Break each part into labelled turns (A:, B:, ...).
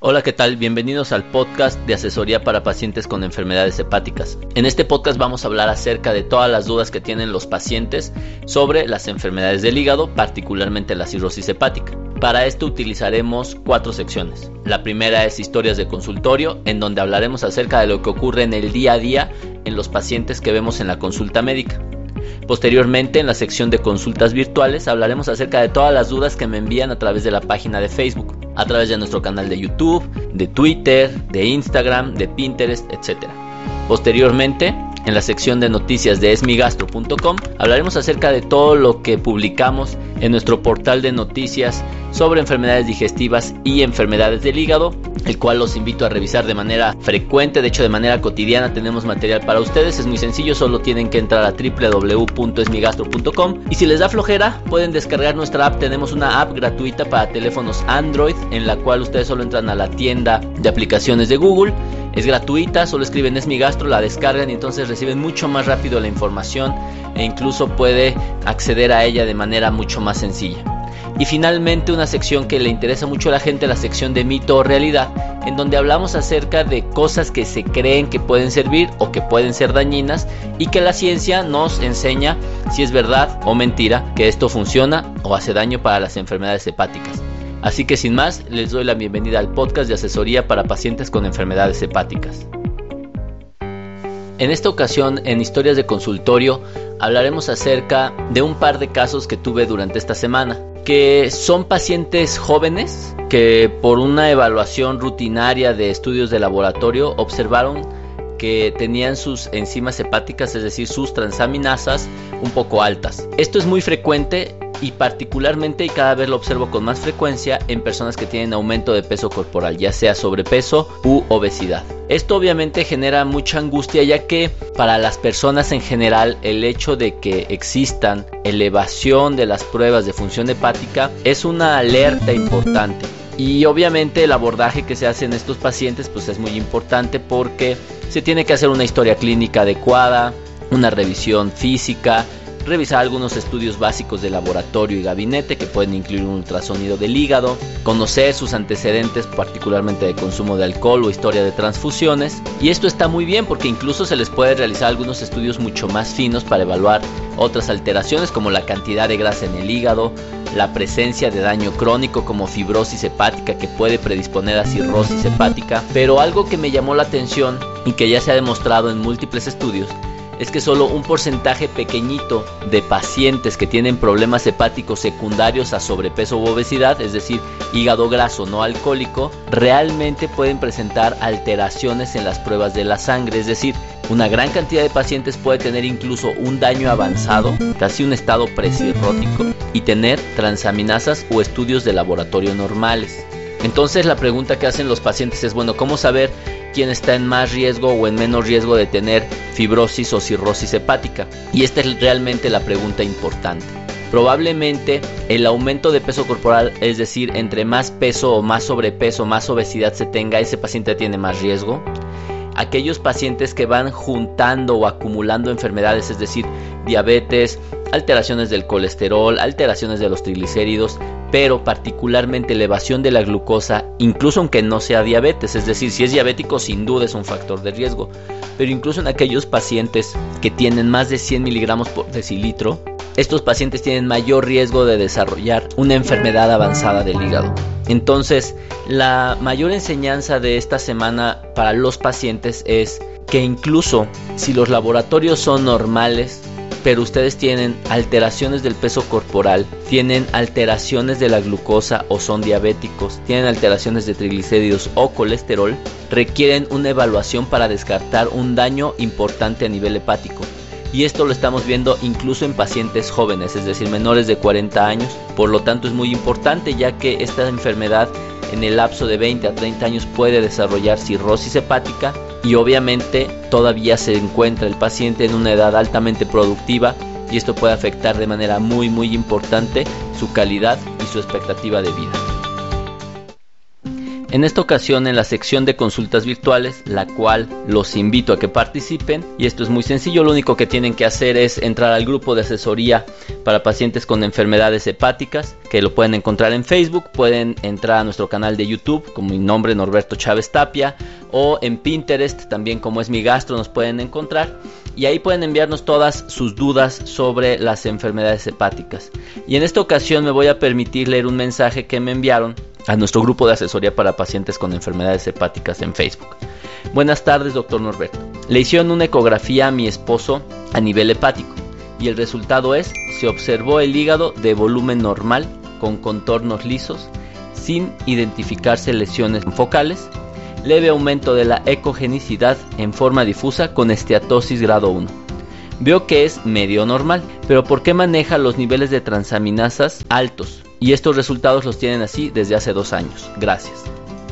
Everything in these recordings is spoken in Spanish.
A: Hola, ¿qué tal? Bienvenidos al podcast de asesoría para pacientes con enfermedades hepáticas. En este podcast vamos a hablar acerca de todas las dudas que tienen los pacientes sobre las enfermedades del hígado, particularmente la cirrosis hepática. Para esto utilizaremos cuatro secciones. La primera es historias de consultorio, en donde hablaremos acerca de lo que ocurre en el día a día en los pacientes que vemos en la consulta médica. Posteriormente, en la sección de consultas virtuales, hablaremos acerca de todas las dudas que me envían a través de la página de Facebook, a través de nuestro canal de YouTube, de Twitter, de Instagram, de Pinterest, etc. Posteriormente, en la sección de noticias de esmigastro.com hablaremos acerca de todo lo que publicamos en nuestro portal de noticias sobre enfermedades digestivas y enfermedades del hígado, el cual los invito a revisar de manera frecuente, de hecho de manera cotidiana tenemos material para ustedes, es muy sencillo, solo tienen que entrar a www.esmigastro.com y si les da flojera pueden descargar nuestra app, tenemos una app gratuita para teléfonos Android en la cual ustedes solo entran a la tienda de aplicaciones de Google es gratuita, solo escriben es mi gastro, la descargan y entonces reciben mucho más rápido la información e incluso puede acceder a ella de manera mucho más sencilla. Y finalmente una sección que le interesa mucho a la gente, la sección de mito o realidad, en donde hablamos acerca de cosas que se creen que pueden servir o que pueden ser dañinas y que la ciencia nos enseña si es verdad o mentira que esto funciona o hace daño para las enfermedades hepáticas. Así que sin más, les doy la bienvenida al podcast de asesoría para pacientes con enfermedades hepáticas. En esta ocasión, en Historias de Consultorio, hablaremos acerca de un par de casos que tuve durante esta semana, que son pacientes jóvenes que por una evaluación rutinaria de estudios de laboratorio observaron que tenían sus enzimas hepáticas, es decir, sus transaminasas, un poco altas. Esto es muy frecuente y particularmente y cada vez lo observo con más frecuencia en personas que tienen aumento de peso corporal, ya sea sobrepeso u obesidad. Esto obviamente genera mucha angustia ya que para las personas en general el hecho de que existan elevación de las pruebas de función hepática es una alerta importante. Y obviamente el abordaje que se hace en estos pacientes pues es muy importante porque se tiene que hacer una historia clínica adecuada, una revisión física, revisar algunos estudios básicos de laboratorio y gabinete que pueden incluir un ultrasonido del hígado, conocer sus antecedentes particularmente de consumo de alcohol o historia de transfusiones. Y esto está muy bien porque incluso se les puede realizar algunos estudios mucho más finos para evaluar otras alteraciones como la cantidad de grasa en el hígado, la presencia de daño crónico como fibrosis hepática que puede predisponer a cirrosis hepática. Pero algo que me llamó la atención y que ya se ha demostrado en múltiples estudios es que solo un porcentaje pequeñito de pacientes que tienen problemas hepáticos secundarios a sobrepeso u obesidad, es decir, hígado graso no alcohólico, realmente pueden presentar alteraciones en las pruebas de la sangre, es decir, una gran cantidad de pacientes puede tener incluso un daño avanzado, casi un estado presirrótico, y tener transaminasas o estudios de laboratorio normales. Entonces la pregunta que hacen los pacientes es, bueno, ¿cómo saber quién está en más riesgo o en menos riesgo de tener fibrosis o cirrosis hepática? Y esta es realmente la pregunta importante. Probablemente el aumento de peso corporal, es decir, entre más peso o más sobrepeso, más obesidad se tenga, ese paciente tiene más riesgo aquellos pacientes que van juntando o acumulando enfermedades, es decir, diabetes, alteraciones del colesterol, alteraciones de los triglicéridos, pero particularmente elevación de la glucosa, incluso aunque no sea diabetes, es decir, si es diabético sin duda es un factor de riesgo, pero incluso en aquellos pacientes que tienen más de 100 miligramos por decilitro, estos pacientes tienen mayor riesgo de desarrollar una enfermedad avanzada del hígado. Entonces, la mayor enseñanza de esta semana para los pacientes es que incluso si los laboratorios son normales, pero ustedes tienen alteraciones del peso corporal, tienen alteraciones de la glucosa o son diabéticos, tienen alteraciones de triglicéridos o colesterol, requieren una evaluación para descartar un daño importante a nivel hepático. Y esto lo estamos viendo incluso en pacientes jóvenes, es decir, menores de 40 años. Por lo tanto es muy importante ya que esta enfermedad en el lapso de 20 a 30 años puede desarrollar cirrosis hepática y obviamente todavía se encuentra el paciente en una edad altamente productiva y esto puede afectar de manera muy muy importante su calidad y su expectativa de vida. En esta ocasión en la sección de consultas virtuales, la cual los invito a que participen y esto es muy sencillo, lo único que tienen que hacer es entrar al grupo de asesoría para pacientes con enfermedades hepáticas, que lo pueden encontrar en Facebook, pueden entrar a nuestro canal de YouTube como mi nombre Norberto Chávez Tapia o en Pinterest también como es mi gastro nos pueden encontrar y ahí pueden enviarnos todas sus dudas sobre las enfermedades hepáticas. Y en esta ocasión me voy a permitir leer un mensaje que me enviaron a nuestro grupo de asesoría para pacientes con enfermedades hepáticas en Facebook. Buenas tardes, doctor Norberto. Le hicieron una ecografía a mi esposo a nivel hepático y el resultado es, se observó el hígado de volumen normal con contornos lisos, sin identificarse lesiones focales leve aumento de la ecogenicidad en forma difusa con esteatosis grado 1. Veo que es medio normal, pero ¿por qué maneja los niveles de transaminasas altos? Y estos resultados los tienen así desde hace dos años. Gracias.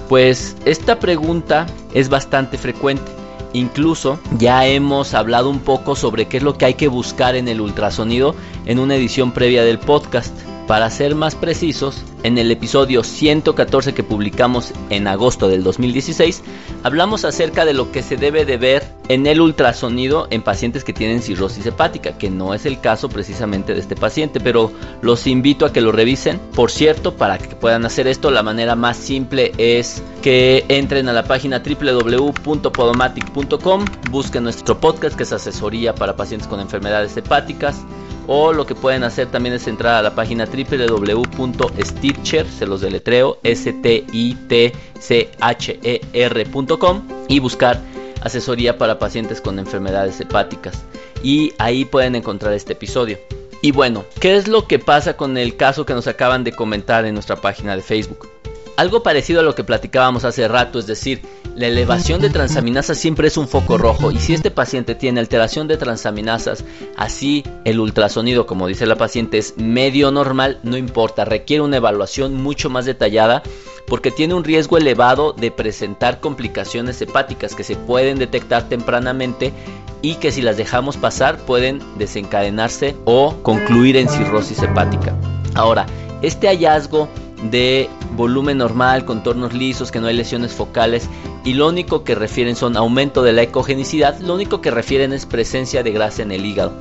A: Pues esta pregunta es bastante frecuente. Incluso ya hemos hablado un poco sobre qué es lo que hay que buscar en el ultrasonido en una edición previa del podcast. Para ser más precisos, en el episodio 114 que publicamos en agosto del 2016, hablamos acerca de lo que se debe de ver en el ultrasonido en pacientes que tienen cirrosis hepática, que no es el caso precisamente de este paciente, pero los invito a que lo revisen. Por cierto, para que puedan hacer esto, la manera más simple es que entren a la página www.podomatic.com, busquen nuestro podcast que es asesoría para pacientes con enfermedades hepáticas o lo que pueden hacer también es entrar a la página www.stitcher, se los deletreo, s t i t c h e r.com y buscar asesoría para pacientes con enfermedades hepáticas. Y ahí pueden encontrar este episodio. Y bueno, ¿qué es lo que pasa con el caso que nos acaban de comentar en nuestra página de Facebook? Algo parecido a lo que platicábamos hace rato, es decir, la elevación de transaminasas siempre es un foco rojo y si este paciente tiene alteración de transaminasas, así el ultrasonido, como dice la paciente, es medio normal, no importa, requiere una evaluación mucho más detallada porque tiene un riesgo elevado de presentar complicaciones hepáticas que se pueden detectar tempranamente y que si las dejamos pasar pueden desencadenarse o concluir en cirrosis hepática. Ahora, este hallazgo de volumen normal, contornos lisos, que no hay lesiones focales y lo único que refieren son aumento de la ecogenicidad, lo único que refieren es presencia de grasa en el hígado,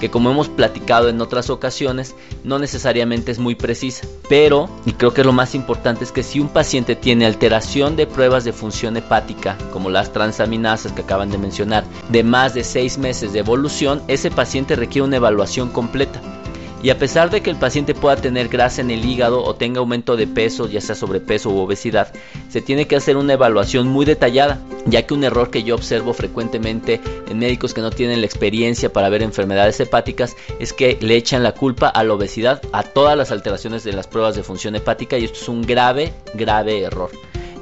A: que como hemos platicado en otras ocasiones, no necesariamente es muy precisa, pero, y creo que lo más importante es que si un paciente tiene alteración de pruebas de función hepática, como las transaminasas que acaban de mencionar, de más de 6 meses de evolución, ese paciente requiere una evaluación completa y a pesar de que el paciente pueda tener grasa en el hígado o tenga aumento de peso, ya sea sobrepeso u obesidad, se tiene que hacer una evaluación muy detallada, ya que un error que yo observo frecuentemente en médicos que no tienen la experiencia para ver enfermedades hepáticas es que le echan la culpa a la obesidad, a todas las alteraciones de las pruebas de función hepática y esto es un grave, grave error.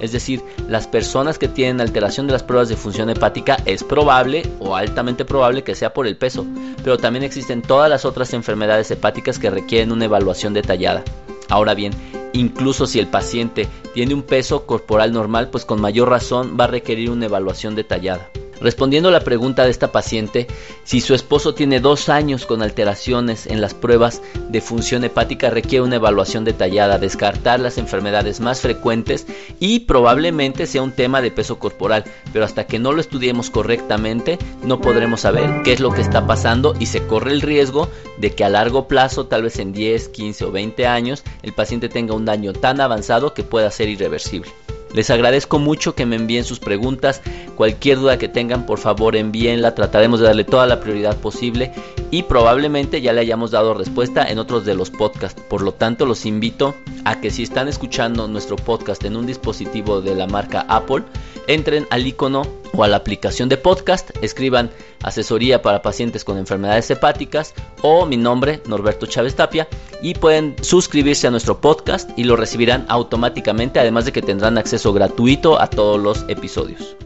A: Es decir, las personas que tienen alteración de las pruebas de función hepática es probable o altamente probable que sea por el peso, pero también existen todas las otras enfermedades hepáticas que requieren una evaluación detallada. Ahora bien, incluso si el paciente tiene un peso corporal normal, pues con mayor razón va a requerir una evaluación detallada. Respondiendo a la pregunta de esta paciente, si su esposo tiene dos años con alteraciones en las pruebas de función hepática, requiere una evaluación detallada, descartar las enfermedades más frecuentes y probablemente sea un tema de peso corporal, pero hasta que no lo estudiemos correctamente no podremos saber qué es lo que está pasando y se corre el riesgo de que a largo plazo, tal vez en 10, 15 o 20 años, el paciente tenga un daño tan avanzado que pueda ser irreversible. Les agradezco mucho que me envíen sus preguntas. Cualquier duda que tengan, por favor envíenla. Trataremos de darle toda la prioridad posible y probablemente ya le hayamos dado respuesta en otros de los podcasts. Por lo tanto, los invito a que si están escuchando nuestro podcast en un dispositivo de la marca Apple, entren al icono o a la aplicación de podcast, escriban asesoría para pacientes con enfermedades hepáticas o mi nombre, Norberto Chávez Tapia, y pueden suscribirse a nuestro podcast y lo recibirán automáticamente, además de que tendrán acceso gratuito a todos los episodios.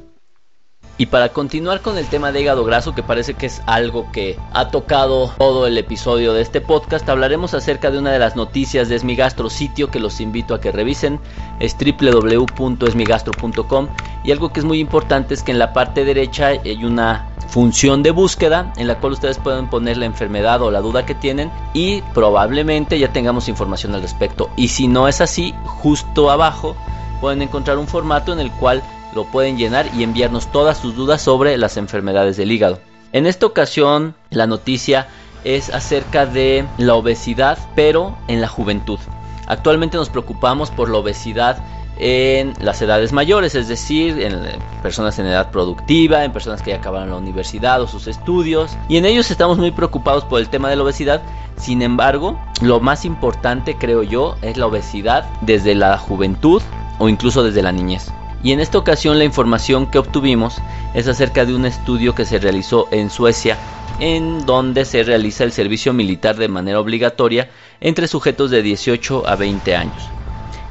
A: Y para continuar con el tema de hígado graso, que parece que es algo que ha tocado todo el episodio de este podcast, hablaremos acerca de una de las noticias de Esmigastro, sitio que los invito a que revisen, es www.esmigastro.com y algo que es muy importante es que en la parte derecha hay una función de búsqueda en la cual ustedes pueden poner la enfermedad o la duda que tienen y probablemente ya tengamos información al respecto. Y si no es así, justo abajo pueden encontrar un formato en el cual lo pueden llenar y enviarnos todas sus dudas sobre las enfermedades del hígado. En esta ocasión la noticia es acerca de la obesidad, pero en la juventud. Actualmente nos preocupamos por la obesidad en las edades mayores, es decir, en personas en edad productiva, en personas que ya acabaron la universidad o sus estudios, y en ellos estamos muy preocupados por el tema de la obesidad. Sin embargo, lo más importante, creo yo, es la obesidad desde la juventud o incluso desde la niñez. Y en esta ocasión la información que obtuvimos es acerca de un estudio que se realizó en Suecia en donde se realiza el servicio militar de manera obligatoria entre sujetos de 18 a 20 años.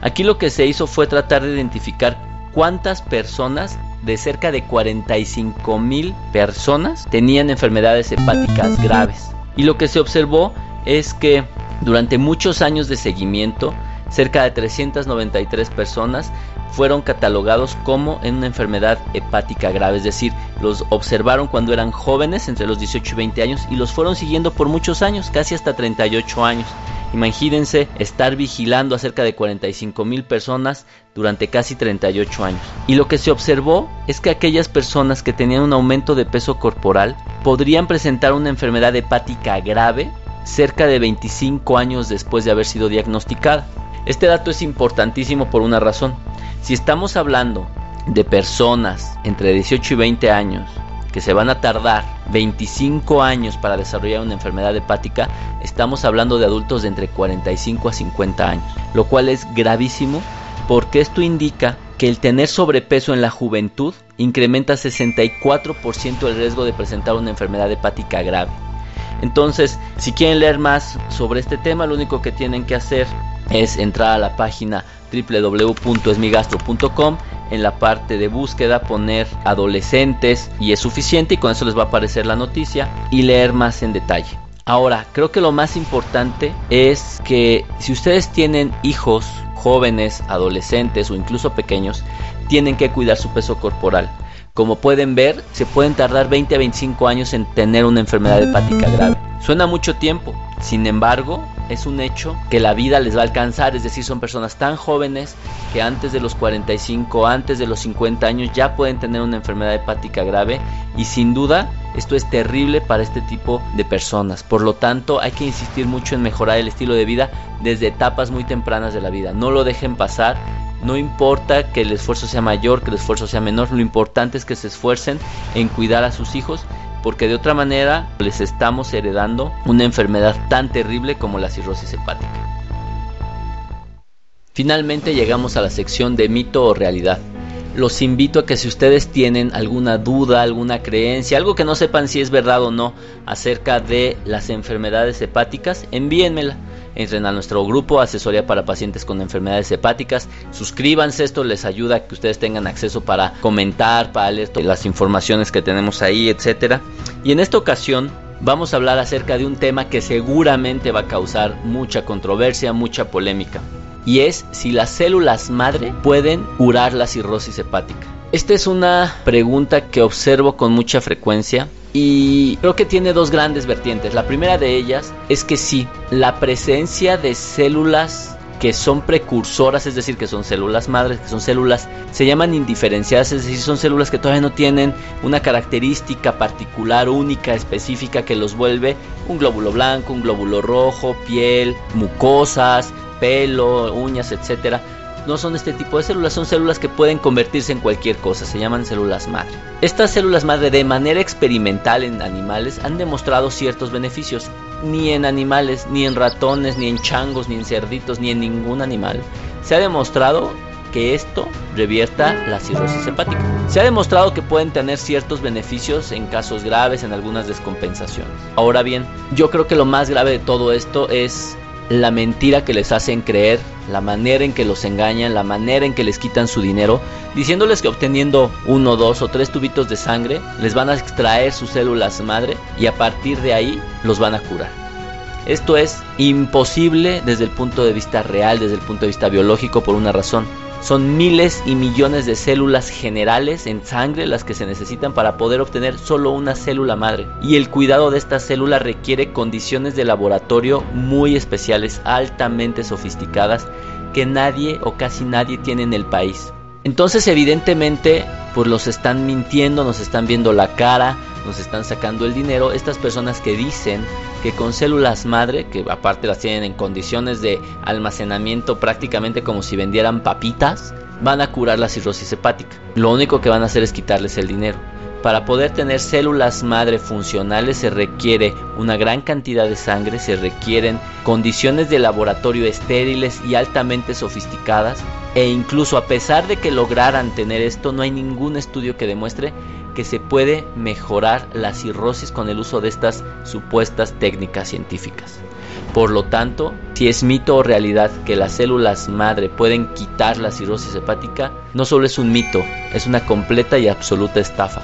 A: Aquí lo que se hizo fue tratar de identificar cuántas personas de cerca de 45 mil personas tenían enfermedades hepáticas graves. Y lo que se observó es que durante muchos años de seguimiento, cerca de 393 personas fueron catalogados como en una enfermedad hepática grave, es decir, los observaron cuando eran jóvenes, entre los 18 y 20 años, y los fueron siguiendo por muchos años, casi hasta 38 años. Imagínense estar vigilando a cerca de 45 mil personas durante casi 38 años. Y lo que se observó es que aquellas personas que tenían un aumento de peso corporal podrían presentar una enfermedad hepática grave cerca de 25 años después de haber sido diagnosticada. Este dato es importantísimo por una razón. Si estamos hablando de personas entre 18 y 20 años que se van a tardar 25 años para desarrollar una enfermedad hepática, estamos hablando de adultos de entre 45 a 50 años, lo cual es gravísimo porque esto indica que el tener sobrepeso en la juventud incrementa 64% el riesgo de presentar una enfermedad hepática grave. Entonces, si quieren leer más sobre este tema, lo único que tienen que hacer es entrar a la página www.esmigastro.com en la parte de búsqueda poner adolescentes y es suficiente y con eso les va a aparecer la noticia y leer más en detalle. Ahora, creo que lo más importante es que si ustedes tienen hijos jóvenes, adolescentes o incluso pequeños, tienen que cuidar su peso corporal. Como pueden ver, se pueden tardar 20 a 25 años en tener una enfermedad hepática grave. Suena mucho tiempo, sin embargo, es un hecho que la vida les va a alcanzar, es decir, son personas tan jóvenes que antes de los 45, antes de los 50 años ya pueden tener una enfermedad hepática grave y sin duda esto es terrible para este tipo de personas. Por lo tanto, hay que insistir mucho en mejorar el estilo de vida desde etapas muy tempranas de la vida. No lo dejen pasar. No importa que el esfuerzo sea mayor, que el esfuerzo sea menor, lo importante es que se esfuercen en cuidar a sus hijos porque de otra manera les estamos heredando una enfermedad tan terrible como la cirrosis hepática. Finalmente llegamos a la sección de mito o realidad. Los invito a que si ustedes tienen alguna duda, alguna creencia, algo que no sepan si es verdad o no acerca de las enfermedades hepáticas, envíenmela entren a nuestro grupo Asesoría para Pacientes con Enfermedades Hepáticas, suscríbanse, esto les ayuda a que ustedes tengan acceso para comentar, para leer las informaciones que tenemos ahí, etcétera. Y en esta ocasión vamos a hablar acerca de un tema que seguramente va a causar mucha controversia, mucha polémica, y es si las células madre pueden curar la cirrosis hepática. Esta es una pregunta que observo con mucha frecuencia y creo que tiene dos grandes vertientes. La primera de ellas es que sí, la presencia de células que son precursoras, es decir, que son células madres, que son células, se llaman indiferenciadas, es decir, son células que todavía no tienen una característica particular, única, específica que los vuelve un glóbulo blanco, un glóbulo rojo, piel, mucosas, pelo, uñas, etcétera no son este tipo de células, son células que pueden convertirse en cualquier cosa, se llaman células madre. Estas células madre de manera experimental en animales han demostrado ciertos beneficios. Ni en animales, ni en ratones, ni en changos, ni en cerditos, ni en ningún animal. Se ha demostrado que esto revierta la cirrosis hepática. Se ha demostrado que pueden tener ciertos beneficios en casos graves, en algunas descompensaciones. Ahora bien, yo creo que lo más grave de todo esto es la mentira que les hacen creer, la manera en que los engañan, la manera en que les quitan su dinero, diciéndoles que obteniendo uno, dos o tres tubitos de sangre les van a extraer sus células madre y a partir de ahí los van a curar. Esto es imposible desde el punto de vista real, desde el punto de vista biológico por una razón son miles y millones de células generales en sangre las que se necesitan para poder obtener solo una célula madre. Y el cuidado de esta célula requiere condiciones de laboratorio muy especiales, altamente sofisticadas que nadie o casi nadie tiene en el país. Entonces evidentemente pues los están mintiendo, nos están viendo la cara, nos están sacando el dinero. Estas personas que dicen que con células madre, que aparte las tienen en condiciones de almacenamiento prácticamente como si vendieran papitas, van a curar la cirrosis hepática. Lo único que van a hacer es quitarles el dinero. Para poder tener células madre funcionales se requiere una gran cantidad de sangre, se requieren condiciones de laboratorio estériles y altamente sofisticadas e incluso a pesar de que lograran tener esto no hay ningún estudio que demuestre que se puede mejorar la cirrosis con el uso de estas supuestas técnicas científicas. Por lo tanto, si es mito o realidad que las células madre pueden quitar la cirrosis hepática, no solo es un mito, es una completa y absoluta estafa.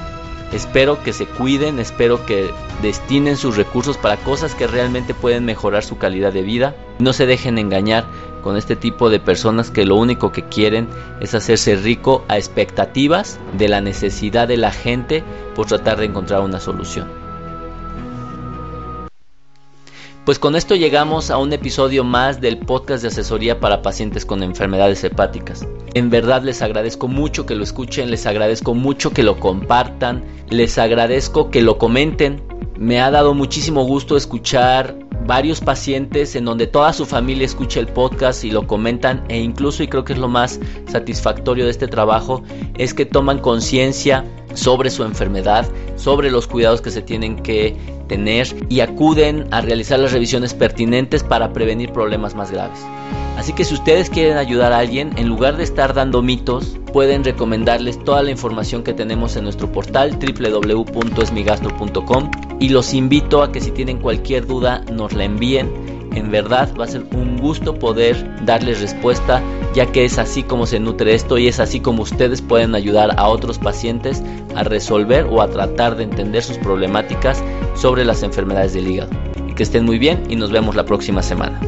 A: Espero que se cuiden, espero que destinen sus recursos para cosas que realmente pueden mejorar su calidad de vida. No se dejen engañar con este tipo de personas que lo único que quieren es hacerse rico a expectativas de la necesidad de la gente por tratar de encontrar una solución. Pues con esto llegamos a un episodio más del podcast de asesoría para pacientes con enfermedades hepáticas. En verdad les agradezco mucho que lo escuchen, les agradezco mucho que lo compartan, les agradezco que lo comenten. Me ha dado muchísimo gusto escuchar varios pacientes en donde toda su familia escucha el podcast y lo comentan e incluso y creo que es lo más satisfactorio de este trabajo es que toman conciencia sobre su enfermedad, sobre los cuidados que se tienen que tener y acuden a realizar las revisiones pertinentes para prevenir problemas más graves. Así que si ustedes quieren ayudar a alguien, en lugar de estar dando mitos, pueden recomendarles toda la información que tenemos en nuestro portal www.esmigastro.com y los invito a que si tienen cualquier duda nos la envíen. En verdad va a ser un gusto poder darles respuesta ya que es así como se nutre esto y es así como ustedes pueden ayudar a otros pacientes a resolver o a tratar de entender sus problemáticas sobre las enfermedades del hígado. Que estén muy bien y nos vemos la próxima semana.